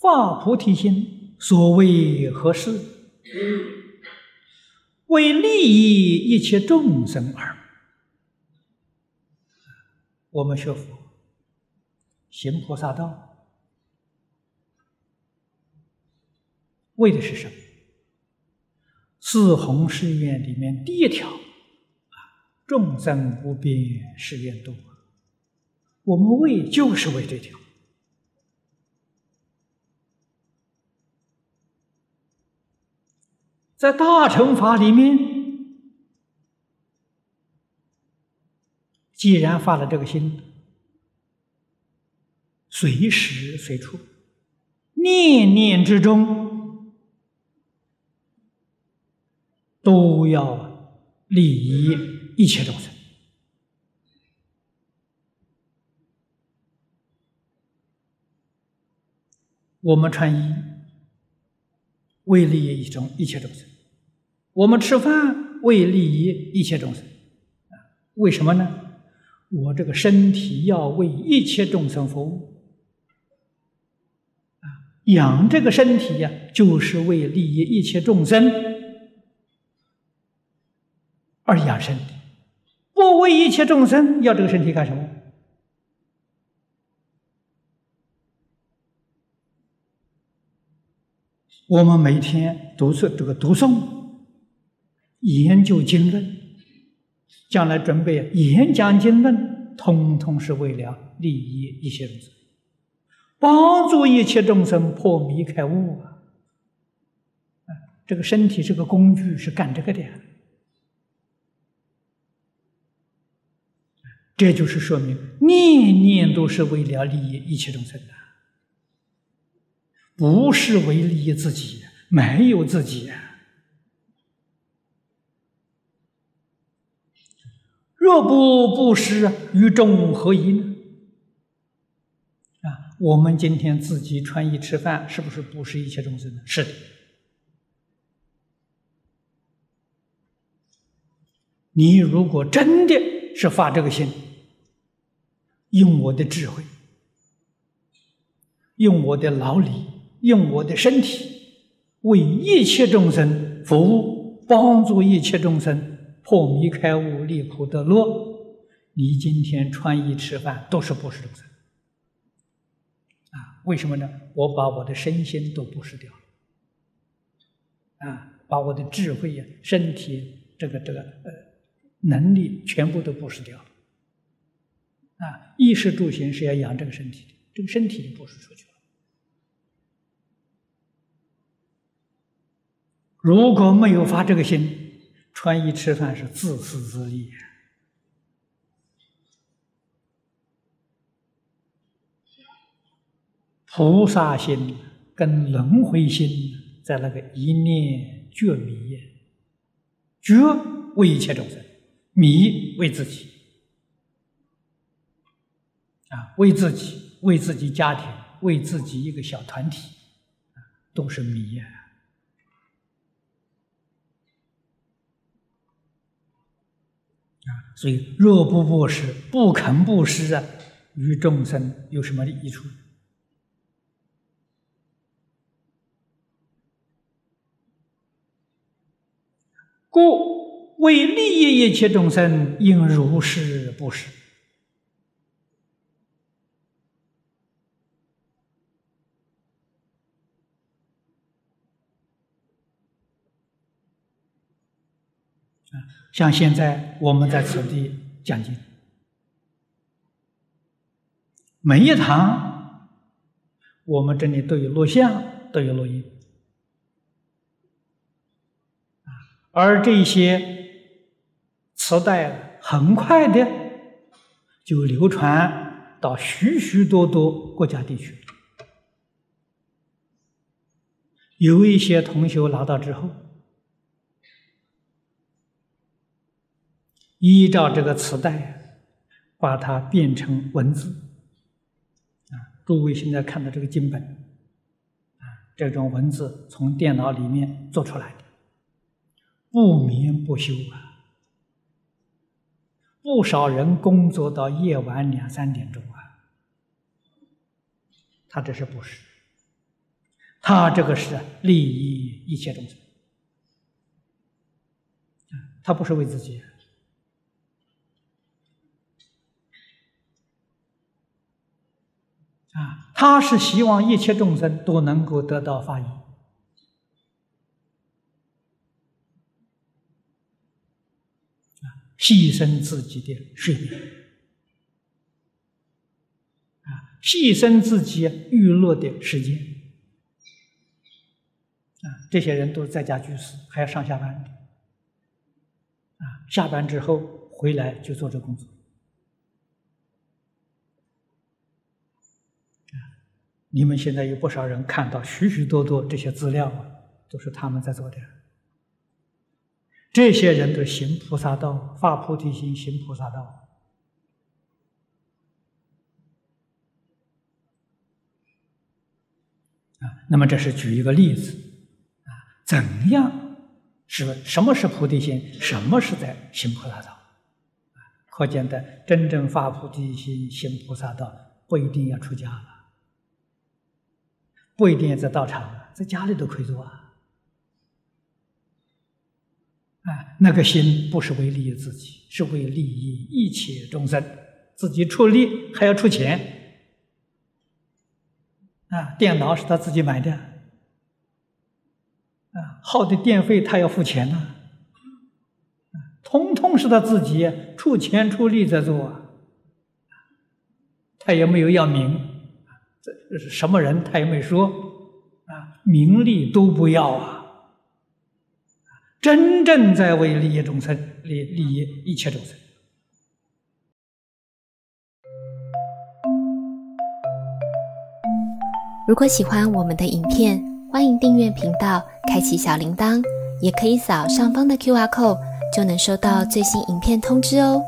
发菩提心，所谓何事？为利益一切众生而。我们学佛，行菩萨道，为的是什么？四弘誓愿里面第一条啊，众生无边誓愿度。我们为就是为这条，在大乘法里面，既然发了这个心，随时随处，念念之中，都要利益一切众生。我们穿衣为利益一种一切众生，我们吃饭为利益一切众生，啊，为什么呢？我这个身体要为一切众生服务，啊，养这个身体呀，就是为利益一切众生而养身，不为一切众生，要这个身体干什么？我们每天读诵这个读诵、研究经论，将来准备演讲经论，通通是为了利益一切众生，帮助一切众生破迷开悟啊！这个身体是个工具，是干这个的。这就是说明，念念都是为了利益一切众生的。不是为利益自己，没有自己。若不布施，与众何异呢？啊，我们今天自己穿衣吃饭，是不是布施一切众生呢？是的。你如果真的是发这个心，用我的智慧，用我的劳力。用我的身体为一切众生服务，帮助一切众生破迷开悟、离苦得乐。你今天穿衣吃饭都是布施众生啊？为什么呢？我把我的身心都布施掉了啊，把我的智慧呀、身体这个这个呃能力全部都布施掉了啊。衣食住行是要养这个身体的，这个身体就布施出去了。如果没有发这个心，穿衣吃饭是自私自利。菩萨心跟轮回心在那个一念觉迷呀，觉为一切众生，迷为自己啊，为自己，为自己家庭，为自己一个小团体，都是迷呀。所以，若不布施，不肯布施啊，与众生有什么益处？故为利益一切众生，应如是布施。啊像现在我们在此地讲经，每一堂我们这里都有录像，都有录音，而这些磁带很快的就流传到许许多多国家地区，有一些同学拿到之后。依照这个磁带，把它变成文字。啊，诸位现在看到这个经本，啊，这种文字从电脑里面做出来的，不眠不休啊，不少人工作到夜晚两三点钟啊，他这是不是？他这个是利益一切众生，他不是为自己。啊，他是希望一切众生都能够得到法益，啊，牺牲自己的睡眠，啊，牺牲自己娱乐的时间，啊，这些人都是在家居士，还要上下班，啊，下班之后回来就做这工作。你们现在有不少人看到许许多多这些资料啊，都是他们在做的。这些人都行菩萨道，发菩提心，行菩萨道。啊，那么这是举一个例子，啊，怎样是什么是菩提心？什么是在行菩萨道？可见的真正发菩提心、行菩萨道，不一定要出家。不一定在道场，在家里都可以做啊！啊，那个心不是为利益自己，是为利益一切众生。自己出力还要出钱啊！电脑是他自己买的啊，耗的电费他要付钱呐，通通是他自己出钱出力在做啊，他也没有要名。这是什么人？他也没说，啊，名利都不要啊，真正在为利益众生，利利益一切众生。如果喜欢我们的影片，欢迎订阅频道，开启小铃铛，也可以扫上方的 Q R code，就能收到最新影片通知哦。